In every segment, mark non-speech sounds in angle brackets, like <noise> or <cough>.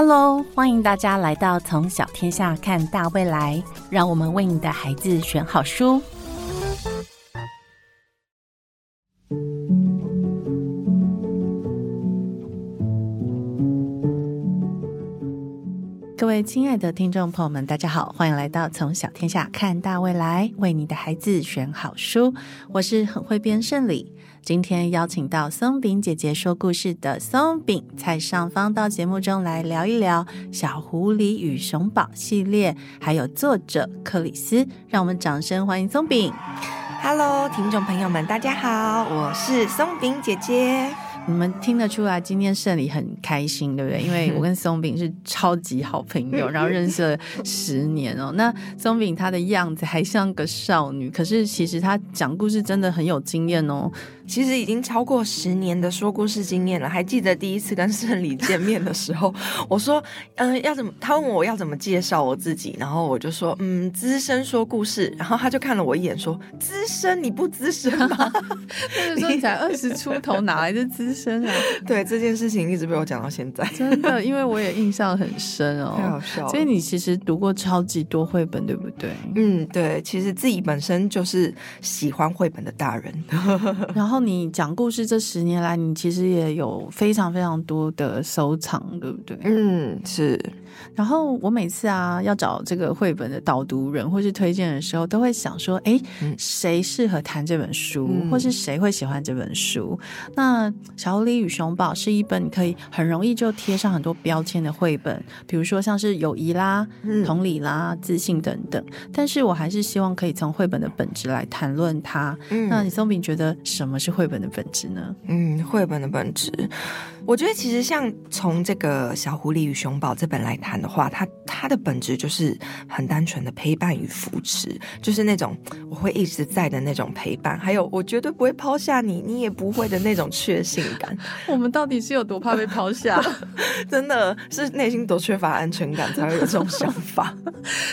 Hello，欢迎大家来到从小天下看大未来，让我们为你的孩子选好书。各位亲爱的听众朋友们，大家好，欢迎来到从小天下看大未来，为你的孩子选好书。我是很会编胜利，今天邀请到松饼姐姐说故事的松饼蔡尚方到节目中来聊一聊《小狐狸与熊宝》系列，还有作者克里斯。让我们掌声欢迎松饼。Hello，听众朋友们，大家好，我是松饼姐姐。你们听得出来，今天胜利很开心，对不对？<laughs> 因为我跟松饼是超级好朋友，<laughs> 然后认识了十年哦。那松饼她的样子还像个少女，可是其实她讲故事真的很有经验哦。其实已经超过十年的说故事经验了。还记得第一次跟胜利见面的时候，<laughs> 我说，嗯、要怎么？他问我要怎么介绍我自己，然后我就说，嗯，资深说故事。然后他就看了我一眼，说，资深？你不资深吗？那个时候你才二十出头，哪来的资深啊？<laughs> 对这件事情一直被我讲到现在，<laughs> 真的，因为我也印象很深太好哦。<laughs> 笑了。所以你其实读过超级多绘本，对不对？嗯，对，其实自己本身就是喜欢绘本的大人。然后你讲故事这十年来，你其实也有非常非常多的收藏，对不对？嗯，是，然后我每次啊要找这个绘本的导读人或是推荐的时候，都会想说，哎嗯，谁适合谈这本书，嗯或是谁会喜欢这本书？那《小狐狸与熊宝》是一本你可以很容易就贴上很多标签的绘本，比如说像是友谊啦、嗯同理啦、自信等等。但是我还是希望可以从绘本的本质来谈论它。嗯那你松饼觉得什么是绘本的本质呢？嗯，绘本的本质，我觉得其实像从这个《小狐狸与熊宝》这本来谈的话，它它的本质就是很单纯的陪伴与扶持，就是那种我会一直在的那种陪伴，还有我绝对不会抛下你，你也不会的那种确信感，我们到底是有多怕被抛下？真的是内心多缺乏安全感才会有这种想法。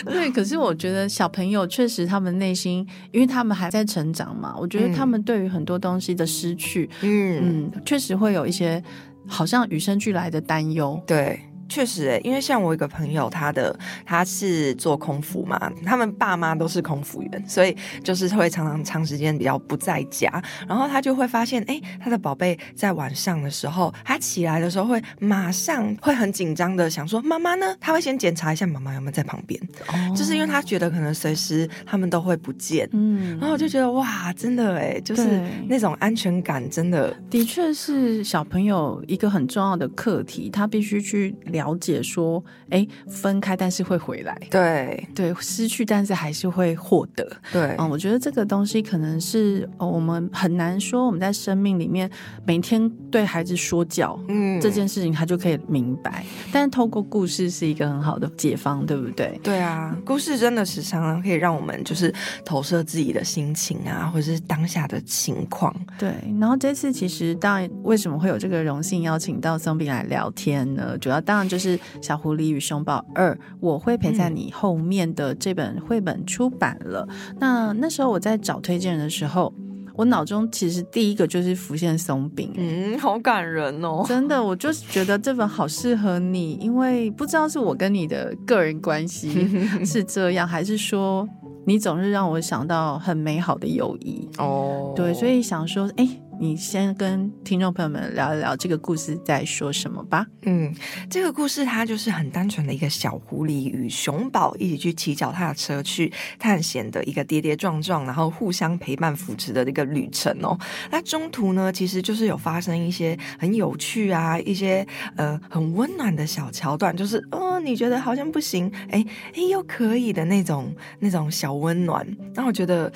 对，可是我觉得小朋友确实他们内心，因为他们还在成长嘛，我觉得他们对于很多东西的失去，嗯，嗯，确实会有一些好像与生俱来的担忧。对。确实诶，因为像我一个朋友，他的他是做空服嘛，他们爸妈都是空服员，所以就是会常常长时间比较不在家，然后他就会发现，哎，他的宝贝在晚上的时候，他起来的时候会马上会很紧张的想说妈妈呢，他会先检查一下妈妈有没有在旁边，哦。就是因为他觉得可能随时他们都会不见，嗯。然，后我就觉得哇，真的哎，就是那种安全感真的的确是小朋友一个很重要的课题，他必须去了解说，哎，分开但是会回来。对对，失去但是还是会获得。对嗯，我觉得这个东西可能是、哦、我们很难说，我们在生命里面每天对孩子说教，嗯这件事情他就可以明白。但是透过故事是一个很好的解方，对不对？对啊，故事真的是常常可以让我们就是投射自己的心情啊，或者是当下的情况。对。然后这次其实当然为什么会有这个荣幸邀请到松饼来聊天呢？主要当然就是《小狐狸与熊宝二》，我会陪在你后面的这本绘本出版了。那那时候我在找推荐人的时候。我脑中其实第一个就是浮现松饼，嗯，好感人哦。真的，我就是觉得这本好适合你，因为不知道是我跟你的个人关系 <laughs> 是这样，还是说你总是让我想到很美好的友谊。哦对，所以想说，哎，你先跟听众朋友们聊一聊这个故事在说什么吧。嗯，这个故事它就是很单纯的一个小狐狸与熊宝一起去骑脚踏车去探险的一个跌跌撞撞，然后互相陪伴扶持的一个旅程哦。那中途呢，其实就是有发生一些很有趣啊，一些呃很温暖的小桥段，就是哦，你觉得好像不行，哎哎又可以的那种那种小温暖。那我觉得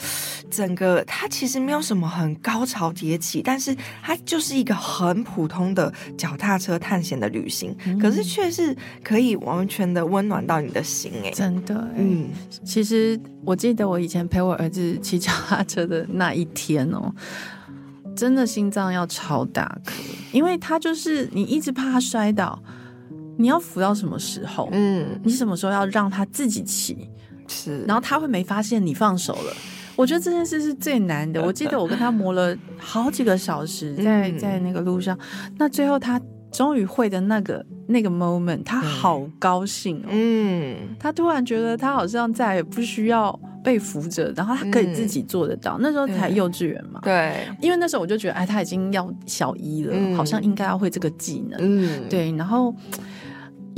整个它其实没有什么很高潮迭起，但是它就是一个很普通的脚踏车探险的旅行，可是却是可以完全的温暖到你的心哎。真的，嗯，其实我记得我以前陪我儿子骑脚踏车的那一天哦，真的心脏要超大颗，因为他就是你一直怕他摔倒，你要扶到什么时候？嗯，你什么时候要让他自己骑？是，然后他会没发现你放手了。我觉得这件事是最难的。<laughs> 我记得我跟他磨了好几个小时在，在嗯那个路上，那最后他终于会的那个那个 moment，他好高兴哦。嗯，他突然觉得他好像再也不需要被扶着，然后他可以自己做得到。那时候才幼稚园嘛，对，因为那时候我就觉得，哎，他已经要小一了，好像应该要会这个技能。嗯，对，然后。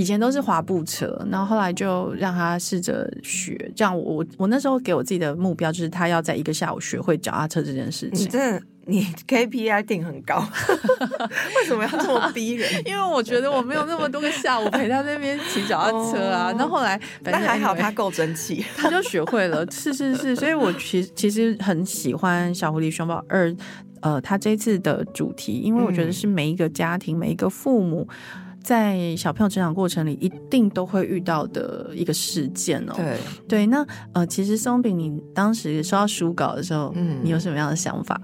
以前都是滑步车，然后后来就让他试着学。这样，我我那时候给我自己的目标就是他要在一个下午学会脚踏车这件事情。你真的，你 KPI 定很高，<laughs> 为什么要这么逼人？<laughs> 因为我觉得我没有那么多个下午陪他那边骑脚踏车啊。那后来，但还好他够争气，<laughs> 他就学会了。是是是，所以我其其实很喜欢《小狐狸熊宝二》呃，他这次的主题，因为我觉得是每一个家庭、每一个父母。在小朋友成长过程里，一定都会遇到的一个事件哦。对对，那呃，其实松饼，你当时收到书稿的时候，嗯，你有什么样的想法？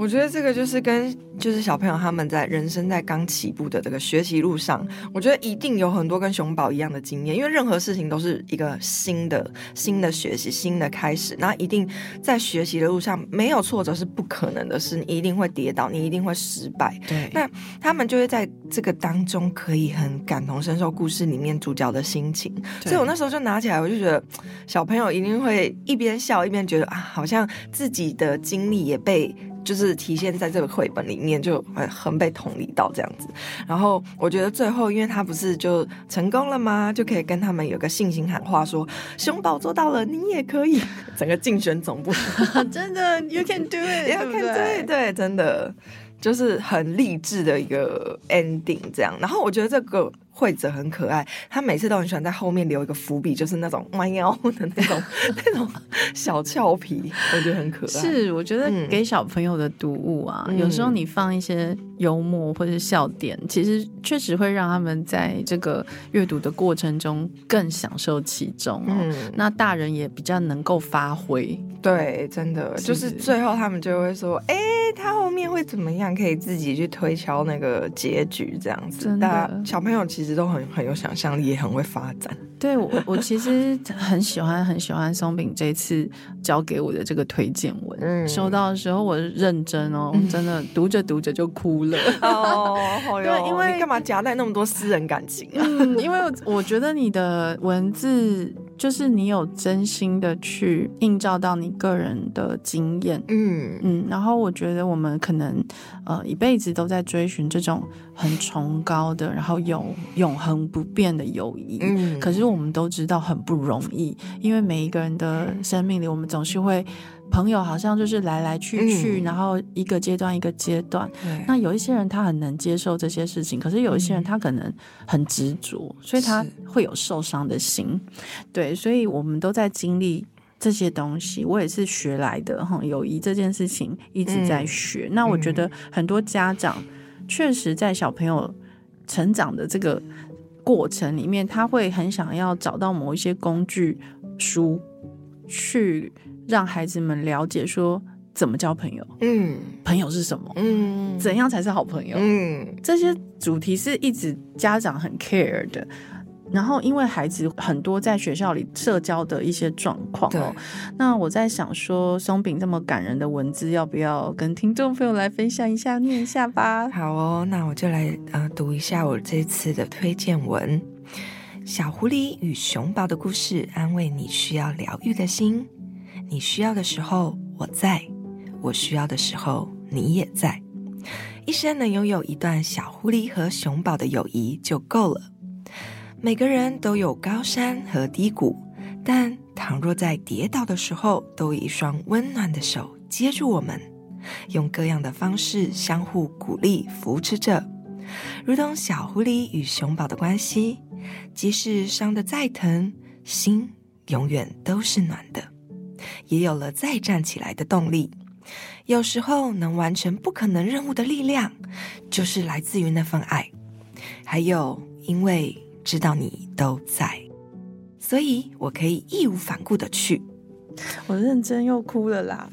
我觉得这个就是跟就是小朋友他们在人生在刚起步的这个学习路上，我觉得一定有很多跟熊宝一样的经验，因为任何事情都是一个新的新的学习新的开始，那一定在学习的路上没有挫折是不可能的事，你一定会跌倒，你一定会失败。对，那他们就会在这个当中可以很感同身受故事里面主角的心情，所以我那时候就拿起来，我就觉得小朋友一定会一边笑一边觉得啊，好像自己的经历也被。就是体现在这个绘本里面，就很被同理到这样子。然后我觉得最后，因为他不是就成功了吗？就可以跟他们有个信心喊话，说熊宝做到了，你也可以。整个竞选总部 <laughs> 真的，You can do it，You can do it，对，真的就是很励志的一个 ending 这样。然后我觉得这个。惠子很可爱，他每次都很喜欢在后面留一个伏笔，就是那种弯腰的那种 <laughs> 那种小俏皮，我觉得很可爱。是，我觉得给小朋友的读物啊，有时候你放一些幽默或者笑点，其实确实会让他们在这个阅读的过程中更享受其中哦。那大人也比较能够发挥。对，真的就是最后他们就会说：“哎，他后面会怎么样？可以自己去推敲那个结局，这样子。”真的，小朋友其实都很很有想象力，也很会发展。对我，我其实很喜欢很喜欢松饼这次交给我的这个推荐文。嗯，收到的时候我认真哦，真的读着读着就哭了。哦，<laughs> 对，因为干嘛夹带那么多私人感情啊？嗯，因为我觉得你的文字。就是你有真心的去映照到你个人的经验，嗯嗯，然后我觉得我们可能呃一辈子都在追寻这种很崇高的，然后有永恒不变的友谊，嗯，可是我们都知道很不容易，因为每一个人的生命里，我们总是会。朋友好像就是来来去去，然后一个阶段一个阶段。那有一些人他很能接受这些事情，可是有一些人他可能很执着，所以他会有受伤的心。对，所以我们都在经历这些东西。我也是学来的哈，友谊这件事情一直在学。那我觉得很多家长确实在小朋友成长的这个过程里面，他会很想要找到某一些工具书去。让孩子们了解说怎么交朋友，嗯，朋友是什么，嗯，怎样才是好朋友，嗯，这些主题是一直家长很 care 的。然后，因为孩子很多在学校里社交的一些状况哦，那我在想说，松饼这么感人的文字，要不要跟听众朋友来分享一下，念一下吧？好哦，那我就来呃读一下我这次的推荐文，《小狐狸与熊宝的故事》，安慰你需要疗愈的心。你需要的时候我在，我需要的时候你也在。一生能拥有一段小狐狸和熊宝的友谊就够了。每个人都有高山和低谷，但倘若在跌倒的时候，都有一双温暖的手接住我们，用各样的方式相互鼓励扶持着，如同小狐狸与熊宝的关系。即使伤得再疼，心永远都是暖的。也有了再站起来的动力。有时候能完成不可能任务的力量，就是来自于那份爱。还有，因为知道你都在，所以我可以义无反顾的去。我认真又哭了啦，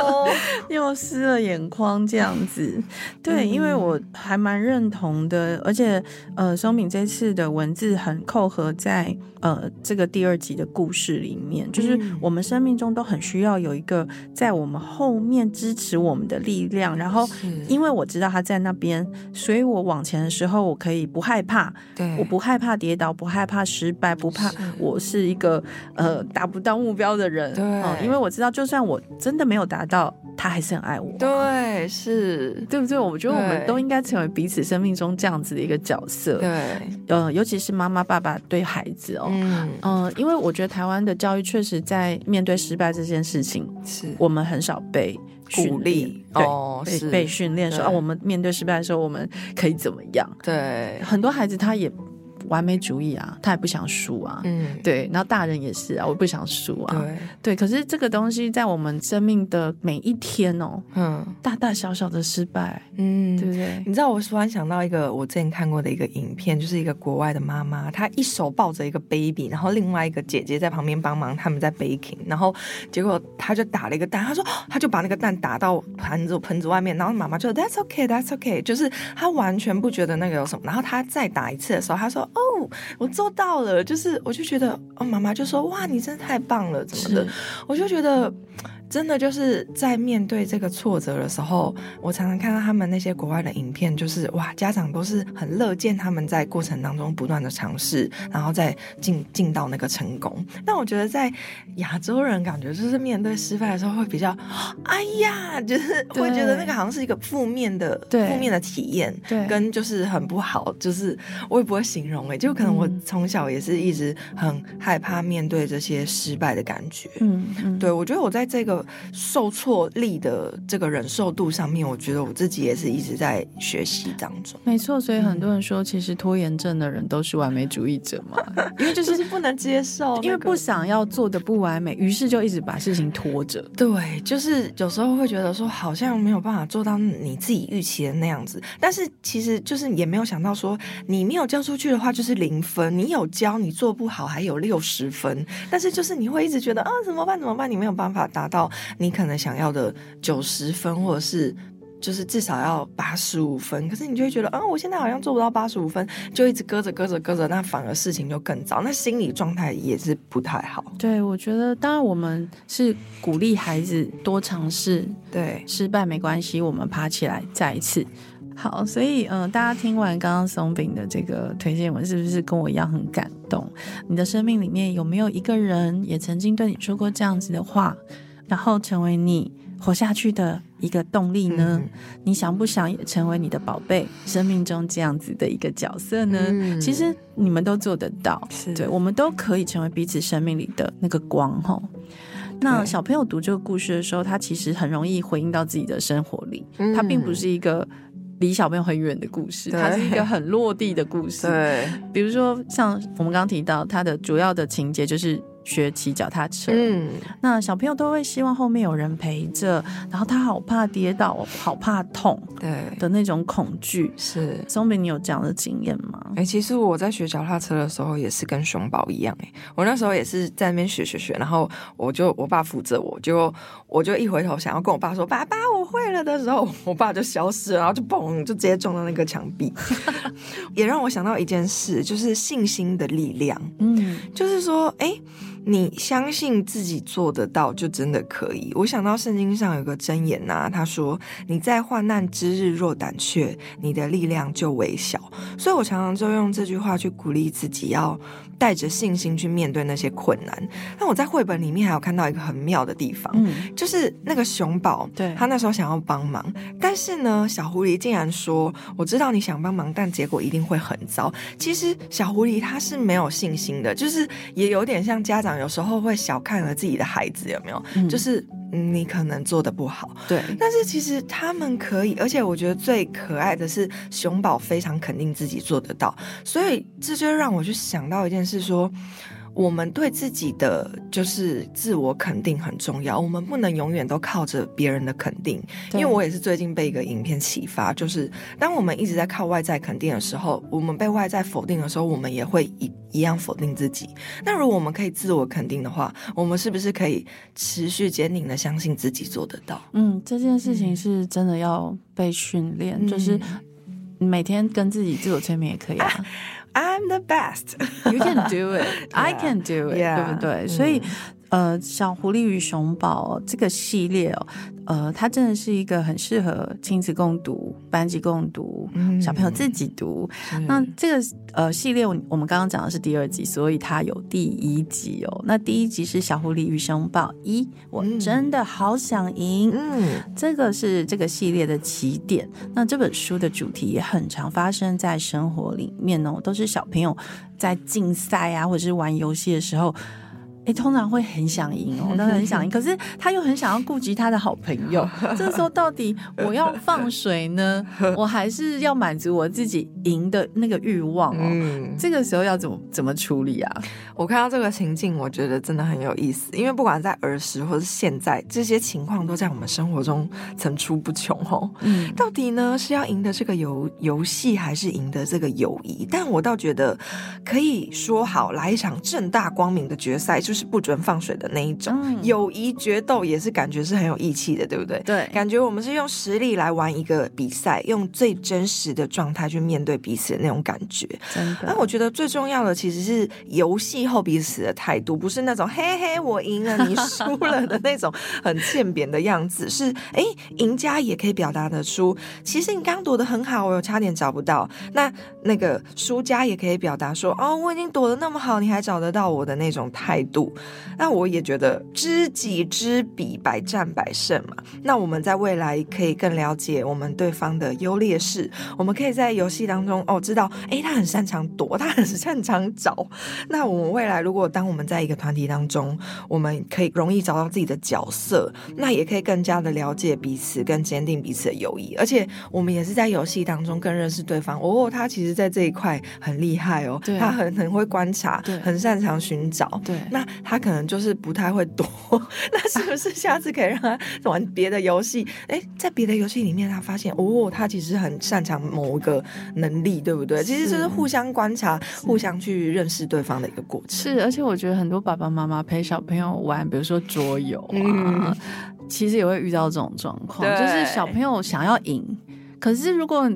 <laughs> 又湿了眼眶这样子。对，因为我还蛮认同的，而且呃，松敏这次的文字很扣合在呃这个第二集的故事里面，就是我们生命中都很需要有一个在我们后面支持我们的力量。然后，因为我知道他在那边，所以我往前的时候，我可以不害怕，对，我不害怕跌倒，不害怕失败，不怕我是一个呃达不到目标的人。对，因为我知道，就算我真的没有达到，他还是很爱我。对，是对不对？我觉得我们都应该成为彼此生命中这样子的一个角色。对，呃，尤其是妈妈、爸爸对孩子哦，嗯嗯，因为我觉得台湾的教育确实在面对失败这件事情，是我们很少被鼓励，对，被被训练说啊，我们面对失败的时候，我们可以怎么样？对，很多孩子他也。完美主义啊，他也不想输啊，嗯，对，然后大人也是啊，我不想输啊，对，对，可是这个东西在我们生命的每一天哦，嗯，大大小小的失败，嗯，对不对？你知道我突然想到一个我之前看过的一个影片，就是一个国外的妈妈，她一手抱着一个 baby，然后另外一个姐姐在旁边帮忙，他们在 baking，然后结果她就打了一个蛋，她说她就把那个蛋打到盘子盆子外面，然后妈妈就 That's okay, That's okay，就是她完全不觉得那个有什么，然后她再打一次的时候，她说。哦，我做到了，就是我就觉得，哦，妈妈就说，哇，你真的太棒了，怎么的？我就觉得。真的就是在面对这个挫折的时候，我常常看到他们那些国外的影片，就是哇，家长都是很乐见他们在过程当中不断的尝试，然后再进进到那个成功。但我觉得在亚洲人感觉就是面对失败的时候会比较，哎呀，就是会觉得那个好像是一个负面的负面的体验，对，跟就是很不好，就是我也不会形容哎，就可能我从小也是一直很害怕面对这些失败的感觉，嗯嗯，对我觉得我在这个。受挫力的这个忍受度上面，我觉得我自己也是一直在学习当中。没错，所以很多人说，其实拖延症的人都是完美主义者嘛，<laughs> 因为就是不能接受，因为不想要做的不完美，于是就一直把事情拖着。对，就是有时候会觉得说，好像没有办法做到你自己预期的那样子，但是其实就是也没有想到说，你没有交出去的话就是零分，你有交你做不好还有六十分，但是就是你会一直觉得啊，怎么办？怎么办？你没有办法达到。你可能想要的九十分，或者是就是至少要八十五分，可是你就会觉得，啊，我现在好像做不到八十五分，就一直搁着搁着搁着，那反而事情就更糟，那心理状态也是不太好。对，我觉得当然我们是鼓励孩子多尝试，对，失败没关系，我们爬起来再一次。好，所以嗯，大家听完刚刚松饼的这个推荐文，是不是跟我一样很感动？你的生命里面有没有一个人也曾经对你说过这样子的话？然后成为你活下去的一个动力呢？你想不想也成为你的宝贝生命中这样子的一个角色呢？其实你们都做得到，对，我们都可以成为彼此生命里的那个光。哈，那小朋友读这个故事的时候，他其实很容易回应到自己的生活里，他并不是一个离小朋友很远的故事，它是一个很落地的故事。对，比如说像我们刚刚提到，它的主要的情节就是。学骑脚踏车，嗯，那小朋友都会希望后面有人陪着，然后他好怕跌倒，好怕痛，对的那种恐惧。是松饼，你有这样的经验吗？哎，其实我在学脚踏车的时候也是跟熊宝一样，哎，我那时候也是在那边学学学，然后我就我爸扶着我，就我就一回头想要跟我爸说爸爸我会了的时候，我爸就消失了，然后就嘣就直接撞到那个墙壁，<laughs> 也让我想到一件事，就是信心的力量。嗯，就是说，哎。你相信自己做得到，就真的可以。我想到圣经上有个箴言呐，他说：“你在患难之日若胆怯，你的力量就微小。”所以，我常常就用这句话去鼓励自己，要带着信心去面对那些困难。那我在绘本里面还有看到一个很妙的地方，嗯就是那个熊宝，对他那时候想要帮忙，但是呢，小狐狸竟然说：“我知道你想帮忙，但结果一定会很糟。”其实小狐狸他是没有信心的，就是也有点像家长。有时候会小看了自己的孩子，有没有？就是你可能做的不好，对。但是其实他们可以，而且我觉得最可爱的是熊宝非常肯定自己做得到，所以这就让我去想到一件事：说我们对自己的就是自我肯定很重要，我们不能永远都靠着别人的肯定。因为我也是最近被一个影片启发，就是当我们一直在靠外在肯定的时候，我们被外在否定的时候，我们也会一一样否定自己。那如果我们可以自我肯定的话，我们是不是可以持续坚定的相信自己做得到？嗯，这件事情是真的要被训练，就是每天跟自己自我催眠也可以啊。<laughs> I'm the best. You can do it. I <laughs> can do it. 对不对？所以， 呃，小狐狸与熊宝这个系列哦，呃，它真的是一个很适合亲子共读、班级共读、小朋友自己读。那这个呃系列，我我们刚刚讲的是第二集，所以它有第一集哦。那第一集是小狐狸与熊宝一，我真的好想赢。嗯，这个是这个系列的起点。那这本书的主题也很常发生在生活里面哦，都是小朋友在竞赛啊，或者是玩游戏的时候。哎，通常会很想赢哦，他很想赢，<laughs> 可是他又很想要顾及他的好朋友。这时候到底我要放水呢，我还是要满足我自己赢的那个欲望哦？这个时候要怎么怎么处理啊？我看到这个情境，我觉得真的很有意思，因为不管在儿时或是现在，这些情况都在我们生活中层出不穷哦。嗯，到底呢是要赢得这个游游戏，还是赢得这个友谊？但我倒觉得可以说好来一场正大光明的决赛。就是不准放水的那一种，友谊决斗也是感觉是很有义气的，对不对？对，感觉我们是用实力来玩一个比赛，用最真实的状态去面对彼此的那种感觉。真的，那我觉得最重要的其实是游戏后彼此的态度，不是那种嘿嘿我赢了你 <laughs> 输了的那种很欠扁的样子。是哎，赢家也可以表达得出，其实你刚躲得很好，我差点找不到。那那个输家也可以表达说，哦，我已经躲得那么好，你还找得到我的那种态度。那我也觉得知己知彼，百战百胜嘛。那我们在未来可以更了解我们对方的优劣势，我们可以在游戏当中哦知道，哎，他很擅长躲，他很擅长找。那我们未来如果当我们在一个团体当中，我们可以容易找到自己的角色，那也可以更加的了解彼此，更坚定彼此的友谊。而且我们也是在游戏当中更认识对方。哦，他其实在这一块很厉害哦，他很很会观察，很擅长寻找。对，那。他可能就是不太会躲，<laughs> 那是不是下次可以让他玩别的游戏？哎，在别的游戏里面，他发现哦，他其实很擅长某一个能力，对不对？其实就是互相观察、互相去认识对方的一个过程。是，而且我觉得很多爸爸妈妈陪小朋友玩，比如说桌游啊，其实也会遇到这种状况，就是小朋友想要赢，可是如果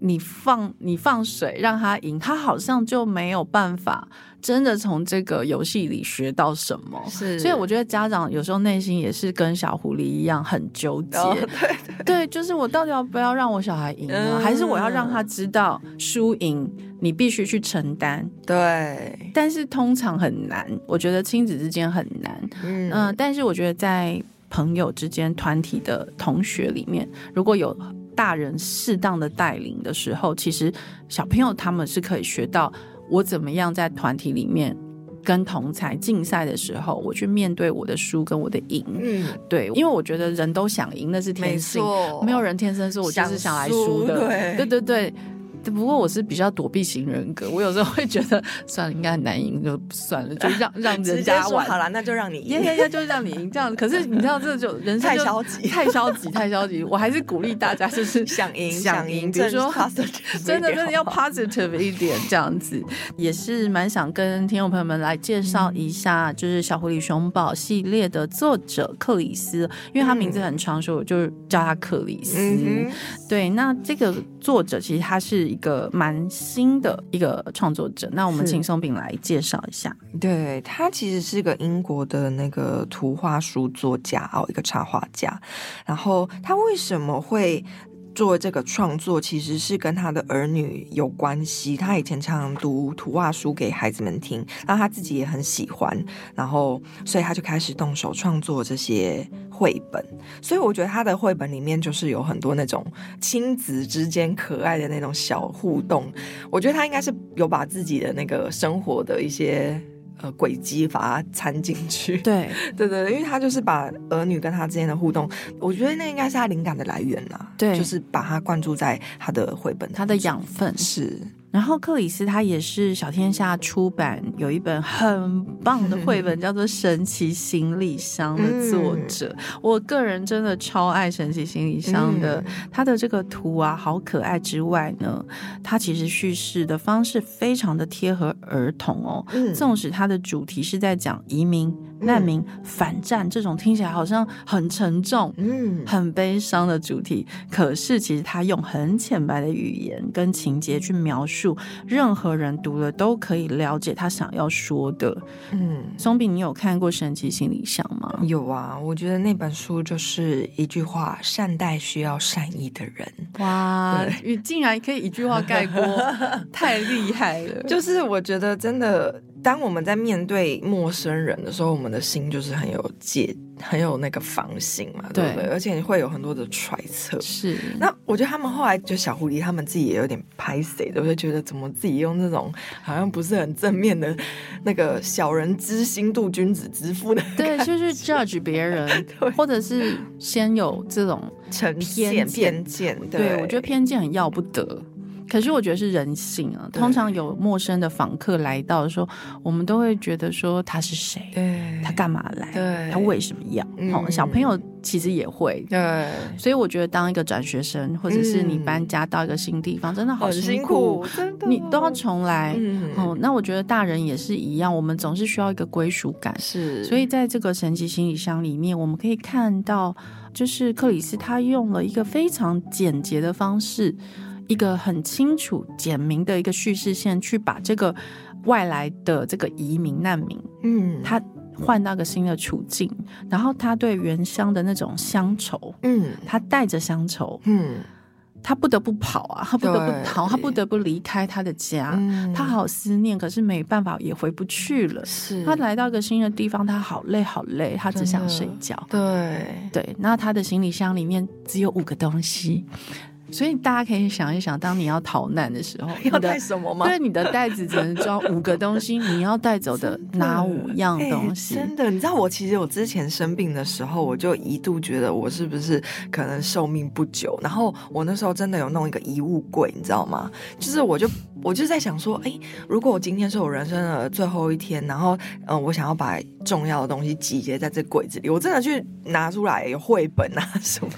你放你放水让他赢，他好像就没有办法。真的从这个游戏里学到什么？是，所以我觉得家长有时候内心也是跟小狐狸一样很纠结。对对，就是我到底要不要让我小孩赢呢？还是我要让他知道输赢你必须去承担？对。但是通常很难，我觉得亲子之间很难。嗯，但是我觉得在朋友之间、团体的同学里面，如果有大人适当的带领的时候，其实小朋友他们是可以学到。我怎么样在团体里面跟同才竞赛的时候，我去面对我的输跟我的赢？嗯，对，因为我觉得人都想赢，那是天性，没有人天生说我就是想来输的。对对对。不过我是比较躲避型人格，我有时候会觉得 <laughs> 算了，应该很难赢，就算了，就让 <laughs> 让人家玩好了，那就让你赢，呀呀，就让你赢这样。可是 <laughs> 你知道，这就人生太消极，太消极，太消极。我还是鼓励大家，就是想赢，想赢。比如说，真的真的要 positive 一点，这样子也是蛮想跟听众朋友们来介绍一下，就是《小狐狸熊宝》系列的作者克里斯，因为他名字很长，所以我就叫他克里斯。对，那这个作者其实他是。一个蛮新的一个创作者，那我们请松饼来介绍一下。对他其实是个英国的那个图画书作家哦，一个插画家。然后他为什么会？做这个创作其实是跟他的儿女有关系。他以前常常读图画书给孩子们听，那他自己也很喜欢，然后所以他就开始动手创作这些绘本。所以我觉得他的绘本里面就是有很多那种亲子之间可爱的那种小互动。我觉得他应该是有把自己的那个生活的一些。呃，轨迹把它掺进去，对 <laughs> 对对，因为他就是把儿女跟他之间的互动，我觉得那应该是他灵感的来源呐，对，就是把它灌注在他的绘本，他的养分是。然后克里斯他也是小天下出版有一本很棒的绘本，叫做《神奇行李箱》的作者。我个人真的超爱《神奇行李箱》的，它的这个图啊好可爱之外呢，它其实叙事的方式非常的贴合儿童哦。纵使它的主题是在讲移民。难民反战这种听起来好像很沉重、嗯，很悲伤的主题，可是其实他用很浅白的语言跟情节去描述，任何人读了都可以了解他想要说的。嗯，松饼，你有看过《神奇行李箱》吗？有啊，我觉得那本书就是一句话：善待需要善意的人。哇，你竟然可以一句话概括，<laughs> 太厉害了！就是我觉得真的。当我们在面对陌生人的时候，我们的心就是很有戒、很有那个防心嘛，对不对？而且会有很多的揣测。是。那我觉得他们后来就小狐狸他们自己也有点拍谁，都会觉得怎么自己用那种好像不是很正面的那个小人之心度君子之腹的，对，就是 judge 别人，<laughs> 或者是先有这种成偏偏见。对，我觉得偏见很要不得。可是我觉得是人性啊，通常有陌生的访客来到的时候，我们都会觉得说他是谁，对，他干嘛来，对，他为什么要？好，小朋友其实也会，对，所以我觉得当一个转学生，或者是你搬家到一个新地方，真的好辛苦，真的，你都要重来。哦，那我觉得大人也是一样，我们总是需要一个归属感，是。所以在这个神奇行李箱里面，我们可以看到，就是克里斯他用了一个非常简洁的方式。一个很清楚、简明的一个叙事线，去把这个外来的这个移民难民，嗯，他换到个新的处境，然后他对原乡的那种乡愁，嗯，他带着乡愁，嗯，他不得不跑啊，他不得不逃，他不得不离开他的家，他好思念，可是没办法，也回不去了。是。他来到一个新的地方，他好累，好累，他只想睡觉。对。对，那他的行李箱里面只有五个东西。所以大家可以想一想，当你要逃难的时候，<laughs> 要带什么吗？对，你的袋子只能装五个东西，你要带走的 <laughs> 哪五样东西？真的，你知道我其实我之前生病的时候，我就一度觉得我是不是可能寿命不久。然后我那时候真的有弄一个遗物柜，你知道吗？就是我就我就在想说，哎，如果我今天是我人生的最后一天，然后嗯，我想要把重要的东西集结在这柜子里，我真的去拿出来有绘本啊什么。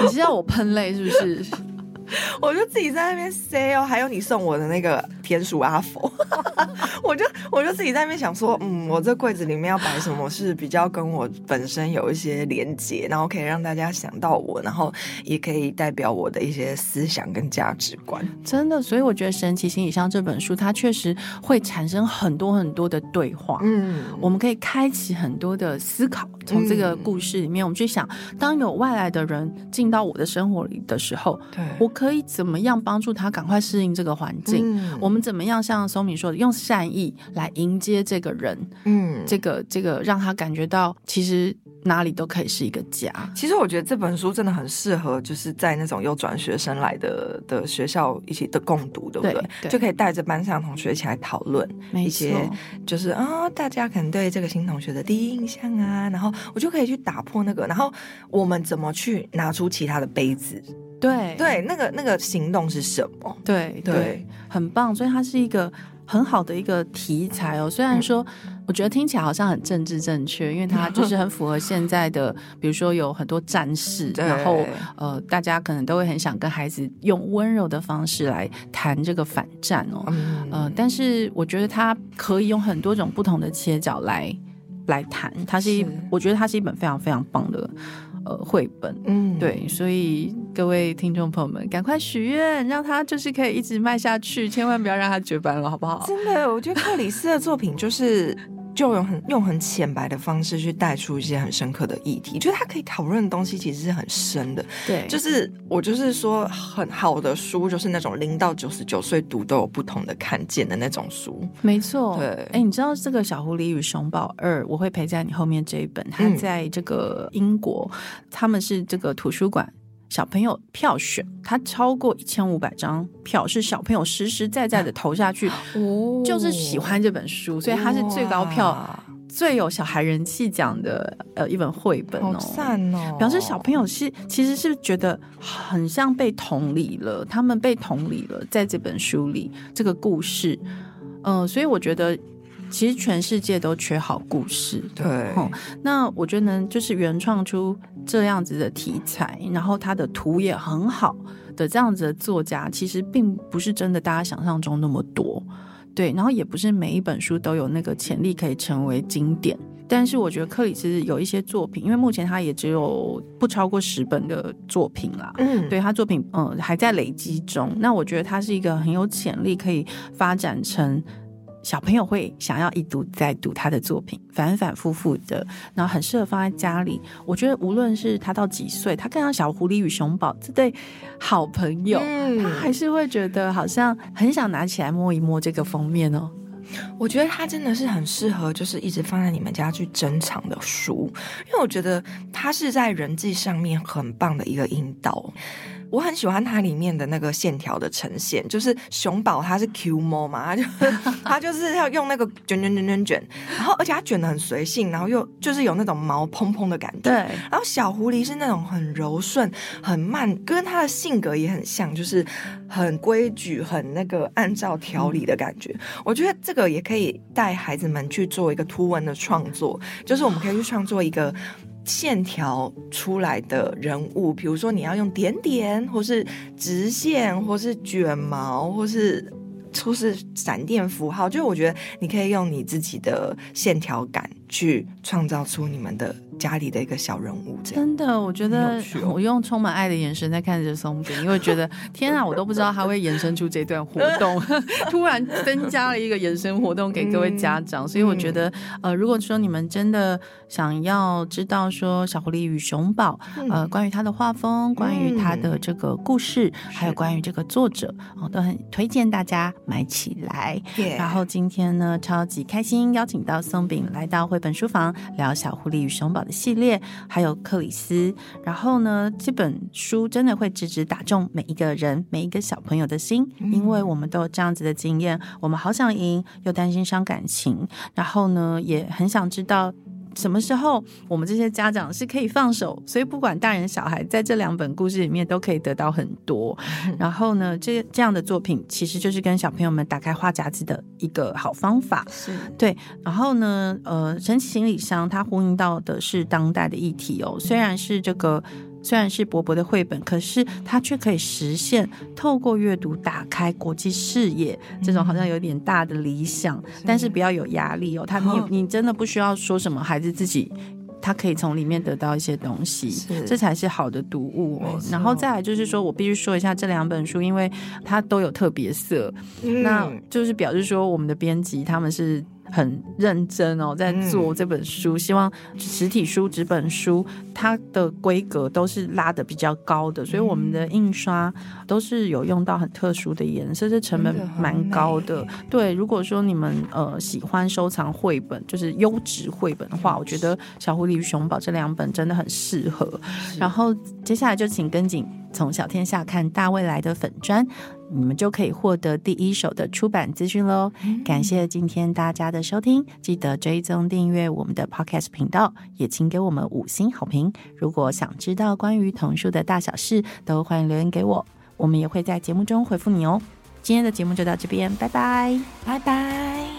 你是要我喷泪是不是？<laughs> 我就自己在那边 say 哦，还有你送我的那个田鼠阿佛，<laughs> 我就我就自己在那边想说，嗯，我这柜子里面要摆什么是比较跟我本身有一些连接，然后可以让大家想到我，然后也可以代表我的一些思想跟价值观。真的，所以我觉得《神奇行李箱》这本书，它确实会产生很多很多的对话。嗯，我们可以开启很多的思考。从这个故事里面，我们去想，当有外来的人进到我的生活里的时候，对我。可以怎么样帮助他赶快适应这个环境？我们怎么样像松米说的，用善意来迎接这个人？嗯，这个这个让他感觉到其实哪里都可以是一个家。其实我觉得这本书真的很适合，就是在那种有转学生来的的学校一起的共读，对不对？就可以带着班上同学一起来讨论一些，就是啊，大家可能对这个新同学的第一印象啊，然后我就可以去打破那个，然后我们怎么去拿出其他的杯子？对对，那个那个行动是什么？对对，很棒，所以它是一个很好的一个题材哦。虽然说，我觉得听起来好像很政治正确，因为它就是很符合现在的，比如说有很多战士，然后呃，大家可能都会很想跟孩子用温柔的方式来谈这个反战哦。呃，但是我觉得它可以用很多种不同的切角来来谈。它是一，我觉得它是一本非常非常棒的。呃，绘本，嗯，对，所以各位听众朋友们，赶快许愿，让他就是可以一直卖下去，千万不要让他绝版了，好不好？真的，我觉得克里斯的作品就是。就用很用很浅白的方式去带出一些很深刻的议题，就是他可以讨论的东西其实是很深的。对，就是我就是说，很好的书就是那种零到九十九岁读都有不同的看见的那种书。没错，对。哎，你知道这个《小狐狸与熊宝二》，我会陪在你后面这一本，它在这个英国，他们是这个图书馆。小朋友票选，他超过一千五百张票，是小朋友实实在在的 <laughs> 投下去，就是喜欢这本书，所以他是最高票。最有小孩人气奖的呃一本绘本哦，赞哦！表示小朋友是其实是觉得很像被同理了，他们被同理了，在这本书里这个故事，嗯，所以我觉得其实全世界都缺好故事，对。那我觉得能，就是原创出这样子的题材，然后他的图也很好的这样子的作家，其实并不是真的大家想象中那么多。对，然后也不是每一本书都有那个潜力可以成为经典，但是我觉得克里斯有一些作品，因为目前他也只有不超过十本的作品啦，嗯，对他作品嗯还在累积中，那我觉得他是一个很有潜力可以发展成。小朋友会想要一读再读他的作品，反反复复的，然后很适合放在家里。我觉得无论是他到几岁，他看到小狐狸与熊宝这对好朋友，他还是会觉得好像很想拿起来摸一摸这个封面哦。我觉得他真的是很适合，就是一直放在你们家去珍藏的书，因为我觉得他是在人际上面很棒的一个引导。我很喜欢它里面的那个线条的呈现，就是熊宝它是 Q 猫嘛，它就 <laughs> 它就是要用那个卷卷卷卷卷，然后而且它卷的很随性，然后又就是有那种毛蓬蓬的感觉。对，然后小狐狸是那种很柔顺、很慢，跟它的性格也很像，就是很规矩、很那个按照条理的感觉。我觉得这个也可以带孩子们去做一个图文的创作，就是我们可以去创作一个。线条出来的人物，比如说你要用点点，或是直线，或是卷毛，或是出是闪电符号，就我觉得你可以用你自己的线条感去创造出你们的。家里的一个小人物，真的，我觉得我用充满爱的眼神在看着松饼，因为觉得天啊，<laughs> 我都不知道他会延伸出这段活动，<laughs> 突然增加了一个延伸活动给各位家长，所以我觉得，呃，如果说你们真的想要知道说小狐狸与熊宝，呃，关于他的画风，关于他的这个故事，还有关于这个作者，我都很推荐大家买起来。然后今天呢，超级开心邀请到松饼来到绘本书房聊小狐狸与熊宝的。系列还有克里斯，然后呢，这本书真的会直直打中每一个人、每一个小朋友的心，因为我们都有这样子的经验，我们好想赢，又担心伤感情，然后呢，也很想知道。什么时候我们这些家长是可以放手？所以不管大人小孩，在这两本故事里面都可以得到很多。然后呢，这这样的作品其实就是跟小朋友们打开话匣子的一个好方法。是对。然后呢，呃，神奇行李箱它呼应到的是当代的议题哦，虽然是这个。虽然是薄薄的绘本，可是它却可以实现透过阅读打开国际视野这种好像有点大的理想，但是不要有压力哦。他你你真的不需要说什么，孩子自己他可以从里面得到一些东西，这才是好的读物哦。然后再来就是说我必须说一下这两本书，因为它都有特别色，那就是表示说我们的编辑他们是。很认真哦，在做这本书，希望实体书、纸本书它的规格都是拉的比较高的，所以我们的印刷都是有用到很特殊的颜色，这成本蛮高的。对，如果说你们呃喜欢收藏绘本，就是优质绘本的话，我觉得《小狐狸与熊宝》这两本真的很适合。然后接下来就请跟紧从小天下看大未来的粉砖。你们就可以获得第一手的出版资讯喽！感谢今天大家的收听，记得追踪订阅我们的 Podcast 频道，也请给我们五星好评。如果想知道关于童书的大小事，都欢迎留言给我，我们也会在节目中回复你哦。今天的节目就到这边，拜拜，拜拜。